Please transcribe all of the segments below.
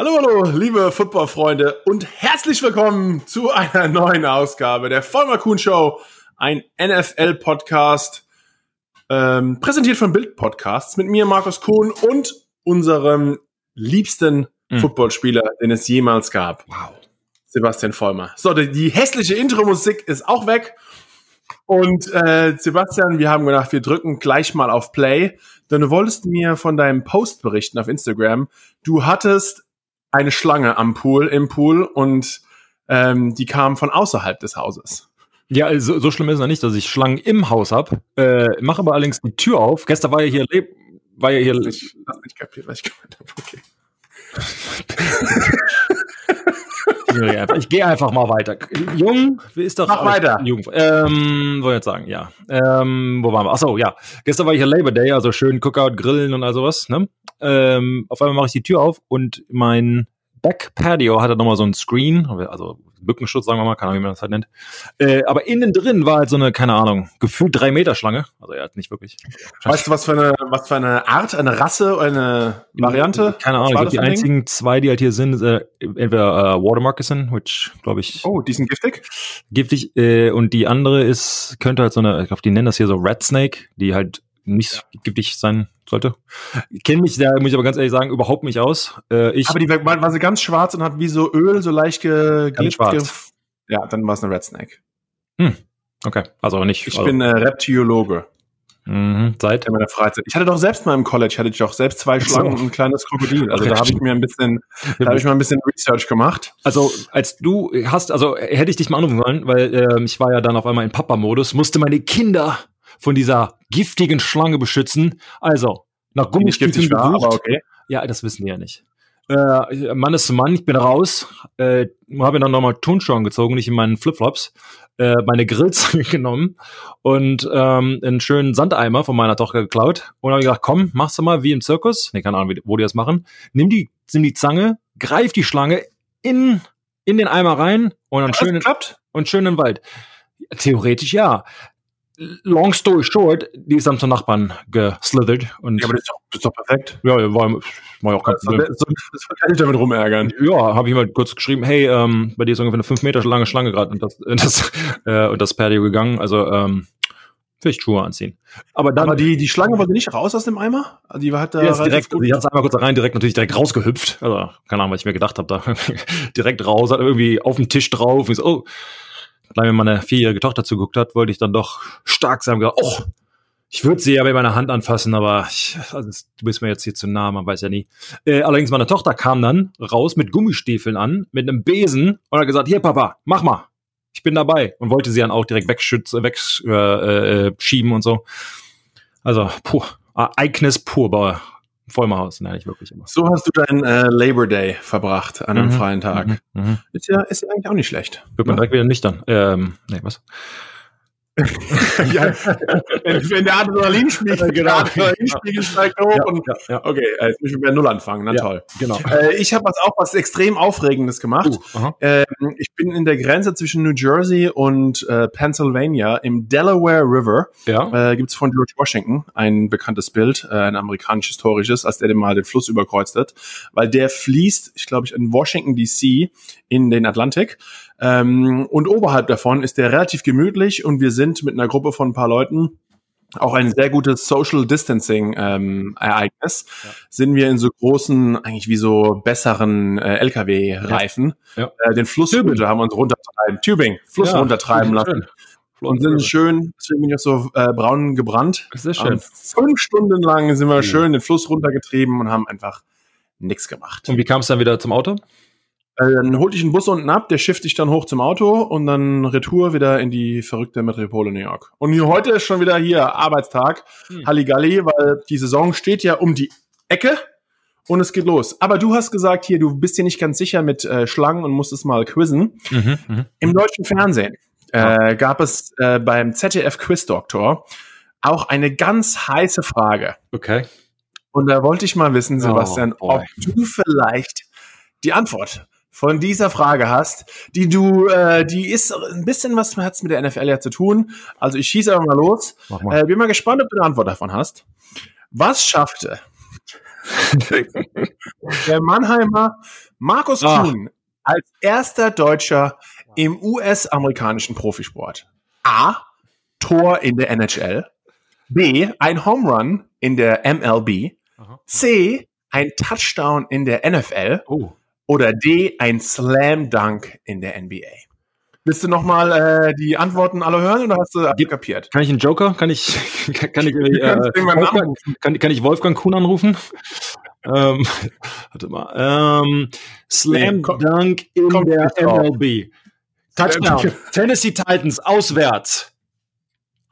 Hallo, hallo, liebe Footballfreunde und herzlich willkommen zu einer neuen Ausgabe der Vollmer Kuhn Show, ein NFL-Podcast, ähm, präsentiert von Bild Podcasts mit mir, Markus Kuhn und unserem liebsten mhm. Footballspieler, den es jemals gab. Wow. Sebastian Vollmer. So, die, die hässliche Intro-Musik ist auch weg. Und äh, Sebastian, wir haben gedacht, wir drücken gleich mal auf Play, denn du wolltest mir von deinem Post berichten auf Instagram. Du hattest eine Schlange am Pool, im Pool und ähm, die kam von außerhalb des Hauses. Ja, also, so schlimm ist es noch nicht, dass ich Schlangen im Haus habe. Äh, mache aber allerdings die Tür auf. Gestern war ja hier, war ja hier. Ich habe nicht kapiert, was ich gemeint habe. Okay. ich gehe einfach mal weiter. Jung, wie ist doch. Mach weiter. Jung, ähm, wollte jetzt sagen, ja. Ähm, wo waren wir? Achso, ja. Gestern war hier Labor Day, also schön Cookout, Grillen und all sowas, ne? Ähm, auf einmal mache ich die Tür auf und mein Back Patio hatte nochmal so ein Screen, also Bückenschutz, sagen wir mal, keine Ahnung, wie man das halt nennt. Äh, aber innen drin war halt so eine, keine Ahnung, gefühlt drei Meter Schlange. Also er hat nicht wirklich. Weißt du, was für eine, was für eine Art, eine Rasse, eine Variante? Keine Ahnung, ich glaub, die einzigen zwei, die halt hier sind, äh, entweder äh, Watermoccasin, which, glaube ich. Oh, die sind giftig? Giftig, äh, und die andere ist, könnte halt so eine, ich glaube, die nennen das hier so Red Snake, die halt nicht ja. giftig sein sollte. Ich kenne mich da, muss ich aber ganz ehrlich sagen, überhaupt nicht aus. Äh, ich aber die war, war sie ganz schwarz und hat wie so Öl so leicht ge, ganz schwarz. Ja, dann war es eine Red Snake. Hm. Okay, also nicht. Ich also. bin äh, Reptiologe. Mhm, seit in meiner Freizeit. Ich hatte doch selbst mal im College hatte ich doch selbst zwei Schlangen so. und ein kleines Krokodil. Also da habe ich mir ein bisschen, da habe ich mal ein bisschen Research gemacht. Also als du hast, also hätte ich dich mal anrufen wollen, weil äh, ich war ja dann auf einmal in Papa-Modus, musste meine Kinder von dieser giftigen Schlange beschützen. Also, nach Gummistiefeln gesucht. aber okay. Ja, das wissen die ja nicht. Äh, Mann ist Mann, ich bin raus. Äh, habe dann nochmal Turnschuhe gezogen, nicht in meinen Flipflops. Äh, meine Grills genommen und ähm, einen schönen Sandeimer von meiner Tochter geklaut. Und habe gesagt, komm, machst du mal wie im Zirkus. Nee, keine Ahnung, wo die das machen. Nimm die, nimm die Zange, greif die Schlange in, in den Eimer rein und dann schön, und schön in den Wald. Theoretisch ja long story short, die ist dann zum Nachbarn geslithert. Und ja, aber das ist doch, das ist doch perfekt. Ja, war, war ja auch kein Problem. Das, das kann ich damit rumärgern. Ja, habe ich mal kurz geschrieben, hey, ähm, bei dir ist ungefähr eine 5 Meter lange Schlange gerade und das, das, äh, und das Patio gegangen. Also, ähm, vielleicht Schuhe anziehen. Aber dann. Aber die, die Schlange wollte nicht raus aus dem Eimer? Also die hat da. Ja, direkt, die hat es einmal kurz rein, direkt natürlich direkt rausgehüpft. Also, keine Ahnung, was ich mir gedacht habe, da direkt raus, hat irgendwie auf dem Tisch drauf. Und so, oh, Nachdem mir meine vierjährige Tochter zuguckt hat, wollte ich dann doch stark sein oh, ich würde sie ja mit meiner Hand anfassen, aber ich, also, du bist mir jetzt hier zu nah, man weiß ja nie. Äh, allerdings meine Tochter kam dann raus mit Gummistiefeln an, mit einem Besen und hat gesagt, hier Papa, mach mal, ich bin dabei und wollte sie dann auch direkt wegschützen, wegschieben äh, äh, und so. Also, puh, Ereignis pur bei Vollmerhaus, nein, nicht wirklich immer. So hast du deinen äh, Labor Day verbracht an einem mhm, freien Tag. Mhm, mhm. ist, ja, ist ja eigentlich auch nicht schlecht. Wird man ja. direkt wieder nüchtern. Ähm, nee, was? ja, wenn, wenn, der Adrenalin spiegelt, genau. Adrenalinspiegel steigt hoch ja, und ja, okay, jetzt müssen wir bei Null anfangen, na toll. Genau. Äh, ich habe was auch was extrem Aufregendes gemacht. Uh, ähm, ich bin in der Grenze zwischen New Jersey und äh, Pennsylvania im Delaware River. Ja. Äh, Gibt es von George Washington ein bekanntes Bild, äh, ein amerikanisch historisches, als der den mal den Fluss überkreuzt hat, weil der fließt, ich glaube ich, in Washington D.C. in den Atlantik. Ähm, und oberhalb davon ist der relativ gemütlich und wir sind mit einer Gruppe von ein paar Leuten auch ein sehr gutes Social Distancing ähm, Ereignis. Ja. Sind wir in so großen, eigentlich wie so besseren äh, LKW-Reifen, ja. äh, den Fluss runter haben uns runtertreiben, Tubing, Fluss ja, runtertreiben lassen. Und sind schön, deswegen bin ich auch so äh, braun gebrannt. Das ist schön. Und fünf Stunden lang sind wir schön den Fluss runtergetrieben und haben einfach nichts gemacht. Und wie kam es dann wieder zum Auto? Äh, dann holte ich einen Bus unten ab, der schifft ich dann hoch zum Auto und dann Retour wieder in die verrückte Metropole New York. Und heute ist schon wieder hier Arbeitstag, hm. Halligalli, weil die Saison steht ja um die Ecke und es geht los. Aber du hast gesagt hier, du bist dir nicht ganz sicher mit äh, Schlangen und musstest mal quizzen. Mhm, mh. Im deutschen Fernsehen äh, gab es äh, beim ZDF Quiz Doktor auch eine ganz heiße Frage. Okay. Und da wollte ich mal wissen, Sebastian, oh, ob du vielleicht die Antwort von dieser Frage hast, die du, äh, die ist ein bisschen was hat's mit der NFL ja zu tun. Also ich schieße einfach mal los. Mal. Äh, bin mal gespannt, ob du eine Antwort davon hast. Was schaffte Der Mannheimer Markus Ah. Kuhn als erster Deutscher im US-amerikanischen Profisport. A. Tor in der NHL. B. Ein Home Run in der MLB. Aha. C. Ein Touchdown in der NFL. Oh. Oder D. Ein Slam Dunk in der NBA. Willst du nochmal äh, die Antworten alle hören oder hast du alles kapiert? Kann ich einen Joker? Kann ich, kann ich, Du kannst äh, Wolfgang, kann, kann ich Wolfgang Kuhn anrufen? ähm, warte mal. Ähm, Slam Nee, komm- Dunk in kommt der. MLB. Touchdown. Tennessee Titans auswärts.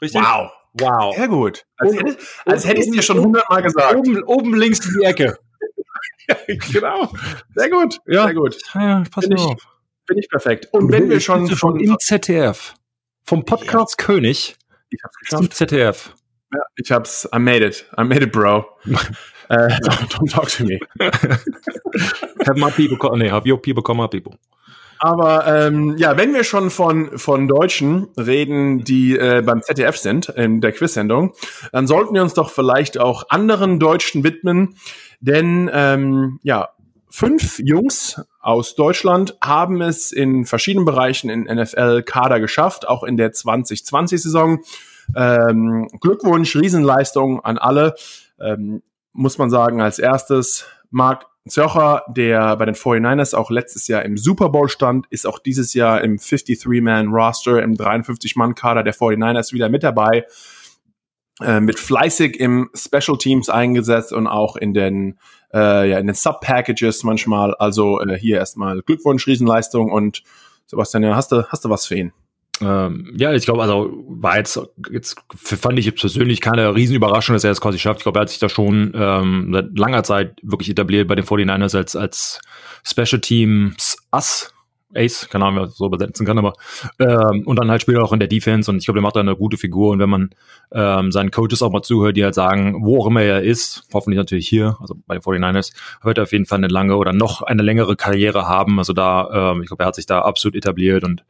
Richtig? Wow. Wow. Sehr gut. Als, Und- hätte, als und- hätte ich es dir schon hundertmal gesagt. Oben, oben links in die Ecke. genau. Sehr gut. Ja. Sehr gut. Ja, pass Bin ich- auf. Bin ich perfekt. Und wenn wir schon von im ZDF. Vom Podcast König ich hab's zum geschafft. ZDF. Ja, ich hab's. I made it. I made it, bro. äh, don't, talk to me. Have my people, co- nee, have your people come my people. Aber ähm, ja, wenn wir schon von, von Deutschen reden, die äh, beim ZDF sind, in der Quiz-Sendung, dann sollten wir uns doch vielleicht auch anderen Deutschen widmen. Denn ähm, ja, fünf Jungs aus Deutschland haben es in verschiedenen Bereichen in NFL-Kader geschafft, auch in der 2020-Saison. Ähm, Glückwunsch, Riesenleistung an alle. Ähm, muss man sagen, als erstes Marc Zöcher, der bei den 49ers auch letztes Jahr im Super Bowl stand, ist auch dieses Jahr im 53-Man-Roster, im 53-Mann-Kader der 49ers wieder mit dabei. Äh, mit fleißig im Special Teams eingesetzt und auch in den, äh, ja, in den Sub-Packages manchmal. Also äh, hier erstmal Glückwunsch, Riesenleistung und Sebastian, ja, hast du, hast du was für ihn? Ähm, ja, ich glaube, also war jetzt, jetzt fand ich persönlich keine Riesenüberraschung, dass er das quasi schafft. Ich glaube, er hat sich da schon ähm, seit langer Zeit wirklich etabliert bei den 49ers als, als Special Teams Ass. Ace, keine Ahnung, das so übersetzen kann, aber ähm, und dann halt später auch in der Defense und ich glaube, der macht da eine gute Figur und wenn man ähm, seinen Coaches auch mal zuhört, die halt sagen, wo auch immer er ist, hoffentlich natürlich hier, also bei den 49ers, wird er auf jeden Fall eine lange oder noch eine längere Karriere haben. Also da, ähm, ich glaube, er hat sich da absolut etabliert und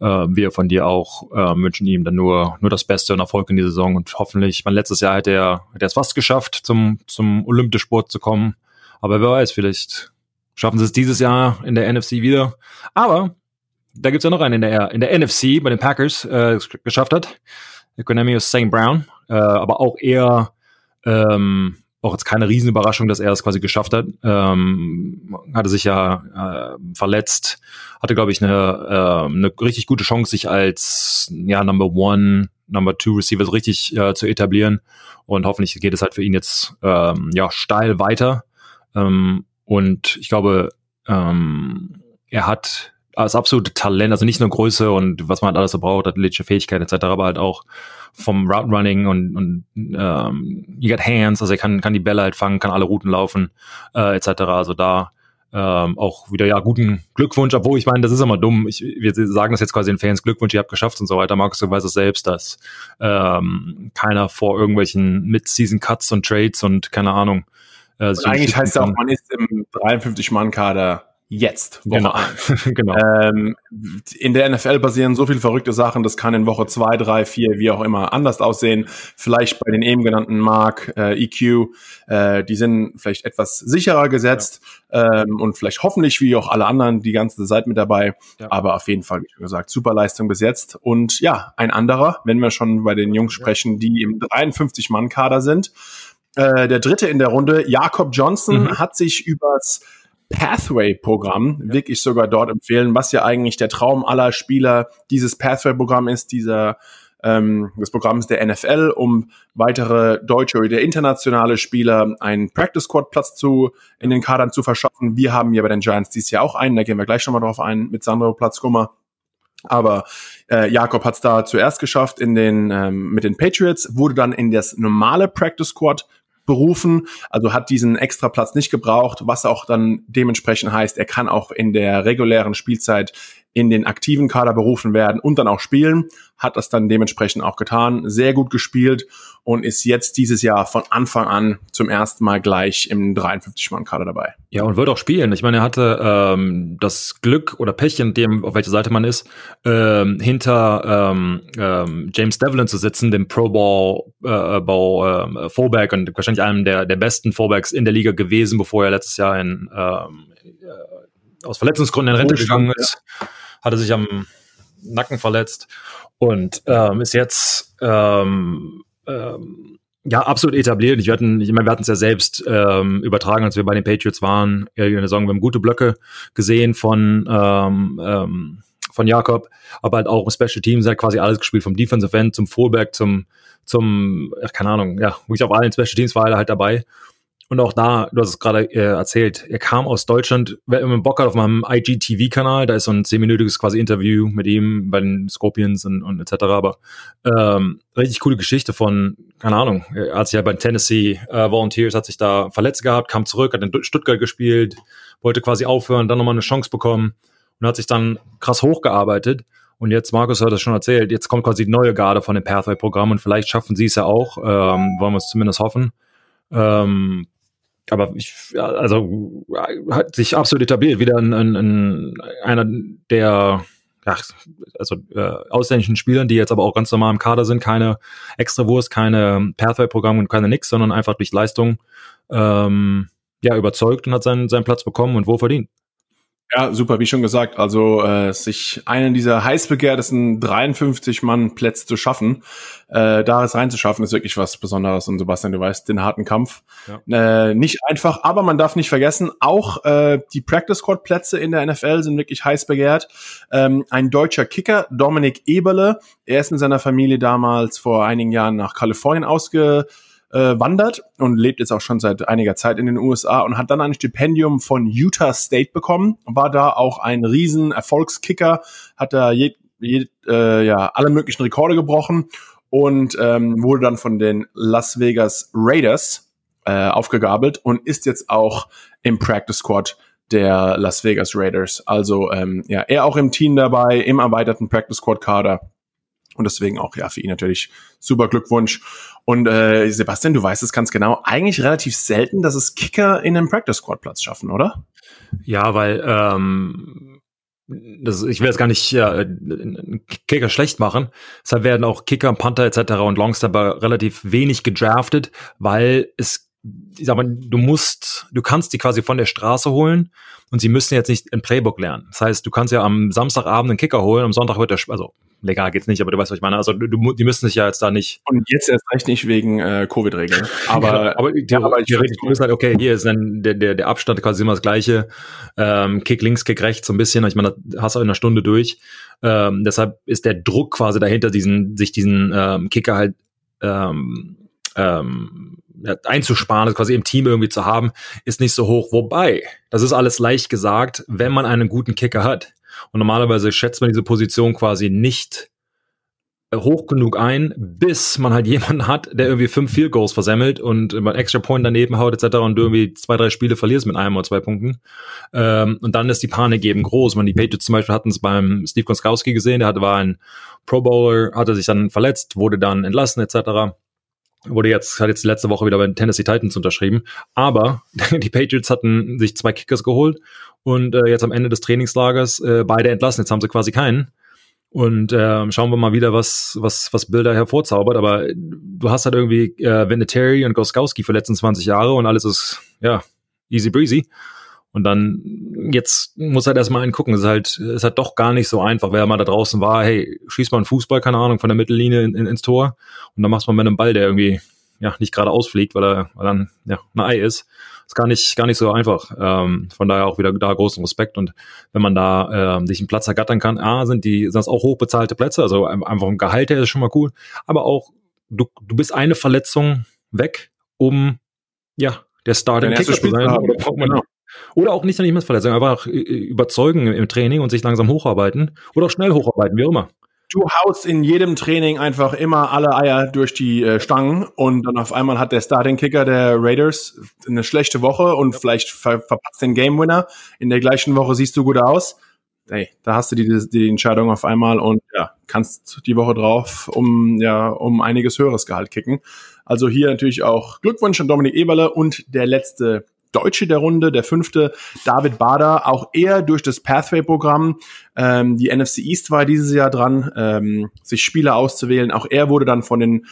äh, wir von dir auch äh, wünschen ihm dann nur, nur das Beste und Erfolg in die Saison und hoffentlich, mein letztes Jahr hat er, hat er es fast geschafft, zum, zum Olympisport zu kommen. Aber wer weiß, vielleicht schaffen sie es dieses Jahr in der NFC wieder. Aber da gibt's ja noch einen in der, in der NFC bei den Packers äh, es geschafft hat. Economius St. Brown, äh, aber auch eher ähm, auch jetzt keine Riesenüberraschung, dass er es quasi geschafft hat. Ähm, hatte sich ja äh, verletzt, hatte, glaube ich, eine, äh, eine richtig gute Chance, sich als ja, Number One, Number Two Receiver richtig äh, zu etablieren. Und hoffentlich geht es halt für ihn jetzt ähm, ja steil weiter. Ähm, und ich glaube, ähm, er hat als absolute Talent, also nicht nur Größe und was man halt alles so braucht, athletische Fähigkeit etc., aber halt auch vom Route Running und, und ähm, you got hands, also er kann, kann die Bälle halt fangen, kann alle Routen laufen, äh, etc. Also da ähm, auch wieder ja guten Glückwunsch, obwohl ich meine, das ist immer dumm. Ich, wir sagen das jetzt quasi den Fans Glückwunsch, ihr habt geschafft und so weiter. Markus, du weißt es selbst, dass ähm, keiner vor irgendwelchen Mid-Season-Cuts und Trades und keine Ahnung. Und eigentlich heißt ja auch, man ist im 53-Mann-Kader jetzt, Woche genau. genau. Ähm, in der NFL passieren so viele verrückte Sachen, das kann in Woche zwei, drei, vier, wie auch immer, anders aussehen. Vielleicht bei den eben genannten Mark, äh, EQ, äh, die sind vielleicht etwas sicherer gesetzt ähm, und vielleicht hoffentlich wie auch alle anderen die ganze Zeit mit dabei. Ja. Aber auf jeden Fall, wie schon gesagt, super Leistung bis jetzt. Und ja, ein anderer, wenn wir schon bei den Jungs sprechen, die im 53-Mann-Kader sind. Äh, der dritte in der Runde, Jakob Johnson, Mhm. hat sich übers Pathway-Programm wirklich sogar dort empfehlen, was ja eigentlich der Traum aller Spieler dieses Pathway-Programm ist, dieser ähm, des Programms der NFL, um weitere deutsche oder internationale Spieler einen Practice Squad Platz zu in den Kadern zu verschaffen. Wir haben ja bei den Giants dieses Jahr auch einen, da gehen wir gleich nochmal drauf ein mit Sandro Platzkummer. Aber äh, Jakob hat es da zuerst geschafft in den ähm, mit den Patriots, wurde dann in das normale Practice Squad berufen, also hat diesen extra nicht gebraucht, was auch dann dementsprechend heißt, er kann auch in der regulären Spielzeit in den aktiven Kader berufen werden und dann auch spielen. Hat das dann dementsprechend auch getan, sehr gut gespielt und ist jetzt dieses Jahr von Anfang an zum ersten Mal gleich im 53-Mann-Kader dabei. Ja, und wird auch spielen. Ich meine, er hatte ähm, das Glück oder Pech, in dem, auf welcher Seite man ist, ähm, hinter ähm, ähm, James Devlin zu sitzen, dem Pro Bowl, äh, Bowl äh, Fullback und wahrscheinlich einem der, der besten Fullbacks in der Liga gewesen, bevor er letztes Jahr in, ähm, äh, aus Verletzungsgründen in Rente gegangen ist. Hatte sich am Nacken verletzt und ähm, ist jetzt ähm, ähm, ja, absolut etabliert. Ich hatten, ich meine, wir hatten es ja selbst ähm, übertragen, als wir bei den Patriots waren. In der Saison, wir haben gute Blöcke gesehen von ähm, ähm, von Jakob, aber halt auch im Special Teams hat quasi alles gespielt, vom Defensive End zum Fullback zum zum, ach, keine Ahnung, ja, wirklich auf allen Special Teams war er halt dabei. Und auch da, du hast es gerade äh, erzählt, er kam aus Deutschland, wer immer Bock hat auf meinem IGTV-Kanal, da ist so ein zehnminütiges quasi Interview mit ihm bei den Scorpions und, und etc. Aber ähm, richtig coole Geschichte von, keine Ahnung, er hat sich ja bei Tennessee äh, Volunteers, hat sich da verletzt gehabt, kam zurück, hat in Stuttgart gespielt, wollte quasi aufhören, dann nochmal eine Chance bekommen und hat sich dann krass hochgearbeitet. Und jetzt, Markus hat das schon erzählt, jetzt kommt quasi die neue Garde von dem Pathway-Programm und vielleicht schaffen sie es ja auch, ähm, wollen wir es zumindest hoffen. Ähm, aber ich, also hat sich absolut etabliert, wieder ein, ein, ein einer der ja, also äh, ausländischen Spielern, die jetzt aber auch ganz normal im Kader sind, keine Extrawurst, keine Pathway-Programm und keine nix, sondern einfach durch Leistung ähm, ja überzeugt und hat seinen, seinen Platz bekommen und wohl verdient. Ja, super, wie schon gesagt. Also äh, sich einen dieser heiß begehrtesten 53-Mann-Plätze zu schaffen, äh, da es reinzuschaffen, ist wirklich was Besonderes. Und Sebastian, du weißt, den harten Kampf. Ja. Äh, nicht einfach, aber man darf nicht vergessen, auch äh, die Practice-Squad-Plätze in der NFL sind wirklich heiß begehrt. Ähm, ein deutscher Kicker, Dominik Eberle, er ist mit seiner Familie damals vor einigen Jahren nach Kalifornien ausge äh, wandert und lebt jetzt auch schon seit einiger Zeit in den USA und hat dann ein Stipendium von Utah State bekommen, war da auch ein riesen Erfolgskicker, hat da je, je, äh, ja, alle möglichen Rekorde gebrochen und ähm, wurde dann von den Las Vegas Raiders äh, aufgegabelt und ist jetzt auch im Practice Squad der Las Vegas Raiders. Also ähm, ja, er auch im Team dabei, im erweiterten Practice Squad Kader. Und deswegen auch ja für ihn natürlich super Glückwunsch. Und äh, Sebastian, du weißt es ganz genau, eigentlich relativ selten, dass es Kicker in einem Practice Squad Platz schaffen, oder? Ja, weil ähm, das, ich will jetzt gar nicht ja, Kicker schlecht machen. Deshalb werden auch Kicker, Panther etc. und Longstepper relativ wenig gedraftet, weil es ich sag mal, du musst, du kannst die quasi von der Straße holen und sie müssen jetzt nicht ein Playbook lernen. Das heißt, du kannst ja am Samstagabend einen Kicker holen, am Sonntag wird der, also legal geht's nicht, aber du weißt, was ich meine. Also du, die müssen sich ja jetzt da nicht. Und jetzt erst recht nicht wegen äh, Covid-Regeln. Aber, aber, die, ja, aber ich ist halt, okay, hier ist dann der, der, der Abstand quasi immer das gleiche. Ähm, Kick links, Kick rechts so ein bisschen. Ich meine, das hast du in einer Stunde durch. Ähm, deshalb ist der Druck quasi dahinter, diesen, sich diesen ähm, Kicker halt ähm, ähm, einzusparen, das quasi im Team irgendwie zu haben, ist nicht so hoch. Wobei, das ist alles leicht gesagt, wenn man einen guten Kicker hat. Und normalerweise schätzt man diese Position quasi nicht äh, hoch genug ein, bis man halt jemanden hat, der irgendwie fünf Field Goals versemmelt und über Extra Point daneben haut etc. und du irgendwie zwei, drei Spiele verlierst mit einem oder zwei Punkten. Ähm, und dann ist die Panik eben groß. Man, die Patriots zum Beispiel hatten es beim Steve Konskowski gesehen, der hatte, war ein Pro Bowler, hatte sich dann verletzt, wurde dann entlassen etc wurde jetzt, hat jetzt letzte Woche wieder bei den Tennessee Titans unterschrieben. Aber die Patriots hatten sich zwei Kickers geholt und äh, jetzt am Ende des Trainingslagers äh, beide entlassen. Jetzt haben sie quasi keinen. Und äh, schauen wir mal wieder, was, was, was Bilder hervorzaubert. Aber du hast halt irgendwie äh, Vinatieri und Goskowski für letzten 20 Jahre und alles ist, ja, easy breezy. Und dann, jetzt muss halt erstmal einen gucken. Es ist halt, es ist halt doch gar nicht so einfach, wer mal da draußen war, hey, schieß mal einen Fußball, keine Ahnung, von der Mittellinie in, in, ins Tor. Und dann machst du mal mit einem Ball, der irgendwie, ja, nicht gerade ausfliegt, weil er, weil dann, ja, ein Ei ist. Ist gar nicht, gar nicht so einfach. Ähm, von daher auch wieder da großen Respekt. Und wenn man da ähm, sich einen Platz ergattern kann, A, sind die, sind das auch hochbezahlte Plätze, also einfach im Gehalt her ist schon mal cool. Aber auch, du, du bist eine Verletzung weg, um ja, der Starting Kicker zu sein. Oder genau. Oder auch nicht an jemand Verletzung, einfach äh, überzeugen im Training und sich langsam hocharbeiten oder auch schnell hocharbeiten, wie auch immer. Du haust in jedem Training einfach immer alle Eier durch die äh, Stangen und dann auf einmal hat der Starting Kicker der Raiders eine schlechte Woche und vielleicht ver verpasst den Game Winner. In der gleichen Woche siehst du gut aus. ey, da hast du die, die Entscheidung auf einmal und ja, kannst die Woche drauf um ja um einiges höheres Gehalt kicken. Also hier natürlich auch Glückwunsch an Dominik Eberle und der letzte Deutsche der Runde, der fünfte, David Bader, auch er durch das Pathway-Programm. Ähm, die NFC East war dieses Jahr dran, ähm, sich Spieler auszuwählen. Auch er wurde dann von den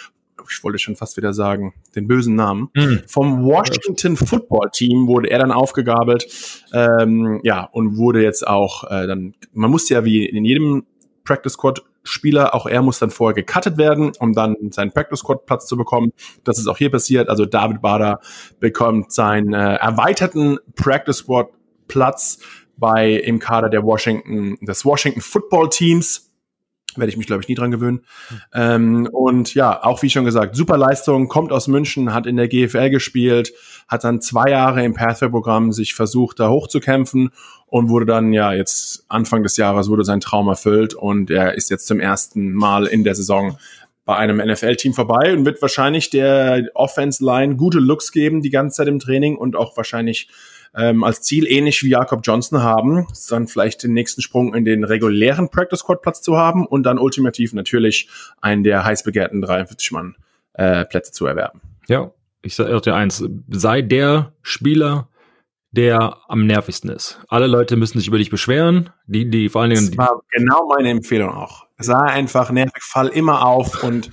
ich wollte schon fast wieder sagen, den bösen Namen. Mhm. Vom Washington Football Team wurde er dann aufgegabelt, ähm, ja, und wurde jetzt auch äh, dann, man muss ja wie in jedem Practice Squad Spieler, auch er muss dann vorher gecuttet werden, um dann seinen Practice Squad Platz zu bekommen. Das ist auch hier passiert. Also David Bader bekommt seinen äh, erweiterten Practice Squad Platz bei im Kader der Washington des Washington Football Teams werde ich mich, glaube ich, nie dran gewöhnen. Mhm. Ähm, und ja, auch wie schon gesagt, super Leistung, kommt aus München, hat in der GFL gespielt, hat dann zwei Jahre im Pathway-Programm sich versucht, da hochzukämpfen und wurde dann, ja, jetzt Anfang des Jahres wurde sein Traum erfüllt und er ist jetzt zum ersten Mal in der Saison bei einem NFL-Team vorbei und wird wahrscheinlich der Offense-Line gute Looks geben die ganze Zeit im Training und auch wahrscheinlich ähm, als Ziel ähnlich wie Jakob Johnson haben, dann vielleicht den nächsten Sprung in den regulären Practice Squad Platz zu haben und dann ultimativ natürlich einen der heiß begehrten 43 Mann äh, Plätze zu erwerben. Ja, ich sage dir eins, sei der Spieler, der am nervigsten ist. Alle Leute müssen sich über dich beschweren, die, die vor allen Dingen. Das war genau meine Empfehlung auch. Sei einfach nervig, fall immer auf und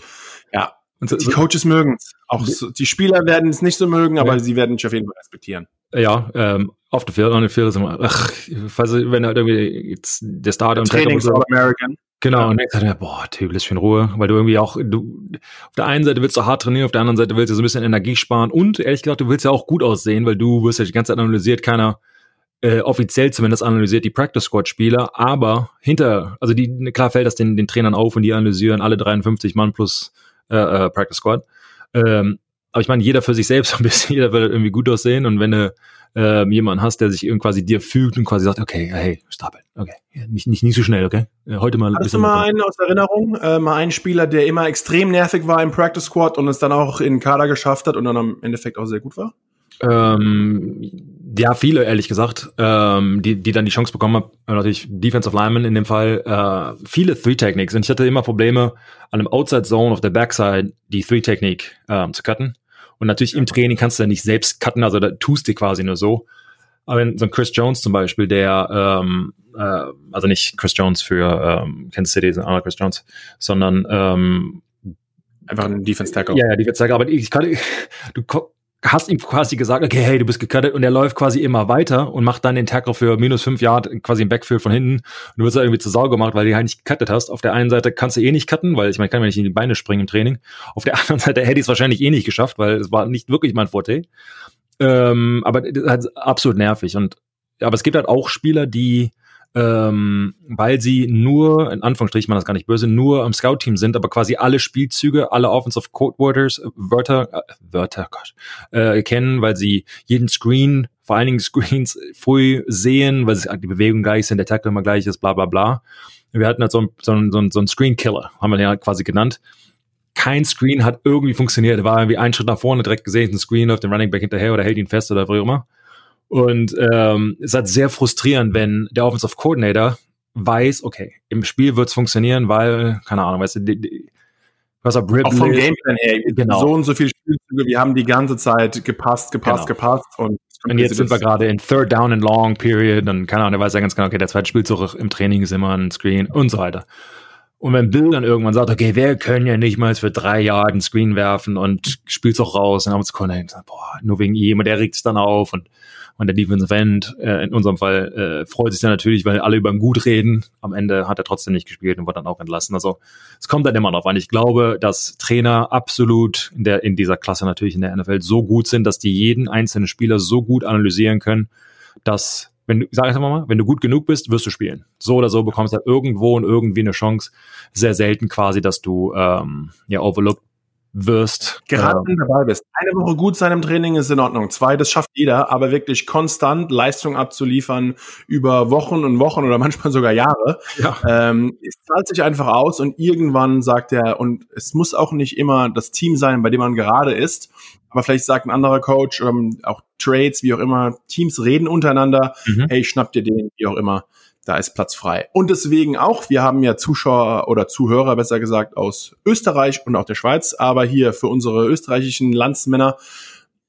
und so, die Coaches mögen es. Auch so, die Spieler werden es nicht so mögen, aber ja. sie werden dich auf jeden Fall respektieren. Ja, ähm, auf der Field, on the Field immer, ach, falls, wenn halt irgendwie jetzt der und Trainings so, American. Genau, ja. und dann sagt boah, Typ, lass in Ruhe, weil du irgendwie auch, du, auf der einen Seite willst du hart trainieren, auf der anderen Seite willst du so ein bisschen Energie sparen und ehrlich gesagt, du willst ja auch gut aussehen, weil du wirst ja die ganze Zeit analysiert, keiner, äh, offiziell zumindest analysiert die Practice Squad Spieler, aber hinter, also die, klar fällt das den, den Trainern auf und die analysieren alle 53 Mann plus äh, äh, Practice Squad. Ähm, aber ich meine, jeder für sich selbst ein bisschen, jeder will irgendwie gut aussehen. Und wenn du äh, jemanden hast, der sich irgendwie quasi dir fügt und quasi sagt, okay, hey, stop it, okay, nicht, nicht, nicht so schnell, okay, heute mal ein Hast du mal einen aus Erinnerung, äh, mal einen Spieler, der immer extrem nervig war im Practice Squad und es dann auch in Kader geschafft hat und dann am Endeffekt auch sehr gut war? Ähm, ja, viele, ehrlich gesagt, ähm, die, die dann die Chance bekommen haben, natürlich Defensive Linemen in dem Fall, äh, viele Three-Techniques. Und ich hatte immer Probleme, an einem Outside Zone auf der Backside die Three-Technik ähm, zu cutten. Und natürlich im Training kannst du ja nicht selbst cutten, also da tust du quasi nur so. Aber so ein Chris Jones zum Beispiel, der, ähm, äh, also nicht Chris Jones für ähm, Kansas City, ist ein anderer Chris Jones, sondern ähm, einfach ein Defense Tackle. Ja, ja, Defense Tackle. Aber ich kann, du hast ihm quasi gesagt, okay, hey, du bist gecuttet und er läuft quasi immer weiter und macht dann den Tackle für minus fünf Yard quasi im Backfield von hinten und du wirst da irgendwie zur Sau gemacht, weil du halt nicht gecuttet hast. Auf der einen Seite kannst du eh nicht cutten, weil ich meine, kann mir nicht in die Beine springen im Training. Auf der anderen Seite hätte ich es wahrscheinlich eh nicht geschafft, weil es war nicht wirklich mein Forte. Ähm, aber das ist halt absolut nervig und aber es gibt halt auch Spieler, die ähm, weil sie nur, in Anführungsstrichen, man das gar nicht böse, nur am Scout-Team sind, aber quasi alle Spielzüge, alle Offensive Code äh, Wörter, äh, Wörter, Gott, äh, kennen, weil sie jeden Screen, vor allen Dingen Screens früh sehen, weil die Bewegung gleich sind, der Tackle immer gleich ist, bla bla bla. Wir hatten halt so einen so ein, so ein, so ein Screen-Killer, haben wir den halt quasi genannt. Kein Screen hat irgendwie funktioniert. Er war irgendwie einen Schritt nach vorne, direkt gesehen, ein Screen läuft dem Running Back hinterher oder hält ihn fest oder wie auch immer. Und ähm, es ist halt sehr frustrierend, wenn der Offensive Coordinator weiß, okay, im Spiel wird es funktionieren, weil, keine Ahnung, weißt du, die, die, was auch vom Gameplan her, genau. so und so viele Spielzüge, wir haben die ganze Zeit gepasst, gepasst, genau. gepasst und und jetzt sind wir gerade in Third Down and Long Period und keine Ahnung, der weiß ja ganz genau, okay, der zweite Spielzug im Training ist immer ein Screen und so weiter. Und wenn Bill dann irgendwann sagt, okay, wir können ja nicht mal für drei Jahre einen Screen werfen und spielt's auch raus, dann haben wir uns gesagt, boah, nur wegen ihm und der regt es dann auf und und der Defensive End, äh, in unserem Fall, äh, freut sich dann natürlich, weil alle über ihn gut reden. Am Ende hat er trotzdem nicht gespielt und wird dann auch entlassen. Also es kommt dann immer noch an. Ich glaube, dass Trainer absolut in, der, in dieser Klasse natürlich in der NFL so gut sind, dass die jeden einzelnen Spieler so gut analysieren können, dass wenn du, sag ich mal, wenn du gut genug bist, wirst du spielen. So oder so bekommst du halt irgendwo und irgendwie eine Chance. Sehr selten quasi, dass du ähm, ja overlooked wirst. Gerade wenn du dabei bist. Eine Woche gut sein im Training ist in Ordnung. Zwei, das schafft jeder, aber wirklich konstant Leistung abzuliefern über Wochen und Wochen oder manchmal sogar Jahre, ja. ähm, es zahlt sich einfach aus und irgendwann sagt er, und es muss auch nicht immer das Team sein, bei dem man gerade ist, aber vielleicht sagt ein anderer Coach, ähm, auch Trades, wie auch immer, Teams reden untereinander, mhm. hey, schnapp dir den, wie auch immer da ist Platz frei. Und deswegen auch, wir haben ja Zuschauer oder Zuhörer, besser gesagt, aus Österreich und auch der Schweiz, aber hier für unsere österreichischen Landsmänner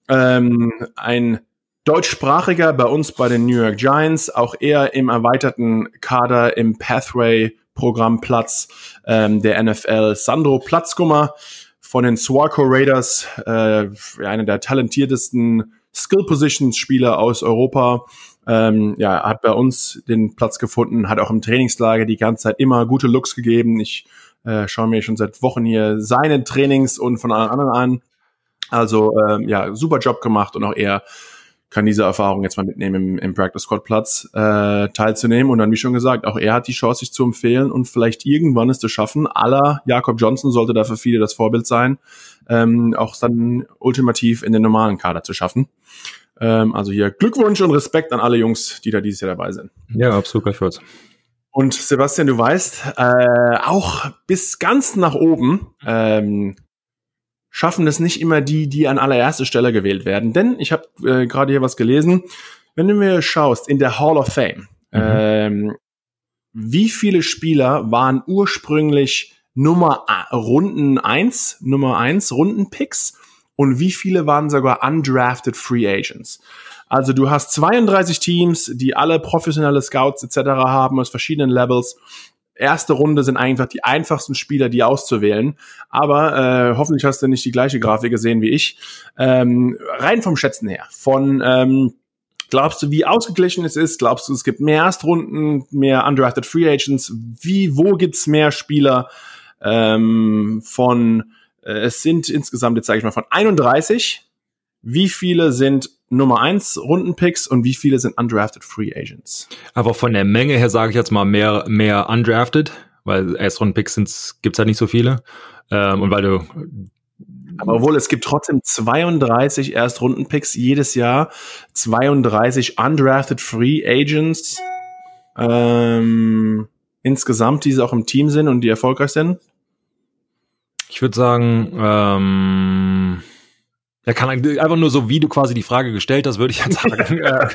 ähm, ein deutschsprachiger bei uns bei den New York Giants, auch eher im erweiterten Kader im Pathway-Programm Platz ähm, der NFL, Sandro Platzgummer von den Swarco Raiders, äh, einer der talentiertesten Skill-Positions-Spieler aus Europa, ähm, ja, hat bei uns den Platz gefunden, hat auch im Trainingslager die ganze Zeit immer gute Looks gegeben. Ich äh, schaue mir schon seit Wochen hier seine Trainings und von allen anderen an. Also ähm, ja, super Job gemacht und auch er kann diese Erfahrung jetzt mal mitnehmen, im, im Practice Squad Platz äh, teilzunehmen. Und dann, wie schon gesagt, auch er hat die Chance, sich zu empfehlen und vielleicht irgendwann es zu schaffen. Aller Jakob Johnson sollte dafür viele das Vorbild sein, ähm, auch dann ultimativ in den normalen Kader zu schaffen. Ähm, also hier Glückwunsch und Respekt an alle Jungs, die da dieses Jahr dabei sind. Ja, absolut gleichfalls. Und Sebastian, du weißt, äh, auch bis ganz nach oben ähm, schaffen es nicht immer die, die an allererste Stelle gewählt werden. Denn ich habe äh, gerade hier was gelesen. Wenn du mir schaust in der Hall of Fame, mhm. ähm, wie viele Spieler waren ursprünglich Nummer Runden eins, Nummer eins Rundenpicks und wie viele waren sogar undrafted Free Agents. Also du hast 32 Teams, die alle professionelle Scouts etc. haben aus verschiedenen Levels. Erste Runde sind einfach die einfachsten Spieler, die auszuwählen. Aber äh, hoffentlich hast du nicht die gleiche Grafik gesehen wie ich. Ähm, rein vom Schätzen her. Von ähm, Glaubst du, wie ausgeglichen es ist? Glaubst du, es gibt mehr Erstrunden, mehr undrafted Free Agents? Wie, wo gibt's mehr Spieler ähm, von es sind insgesamt, jetzt sage ich mal, von 31. Wie viele sind Nummer 1 Rundenpicks und wie viele sind undrafted Free Agents? Aber von der Menge her sage ich jetzt mal mehr, mehr undrafted, weil Erstrundenpicks gibt es halt nicht so viele. Ähm, und weil du aber obwohl es gibt trotzdem 32 Erstrundenpicks jedes Jahr, 32 undrafted Free Agents ähm, insgesamt, die auch im Team sind und die erfolgreich sind. Ich würde sagen, ähm, er kann einfach nur so, wie du quasi die Frage gestellt hast, würde ich jetzt sagen. äh,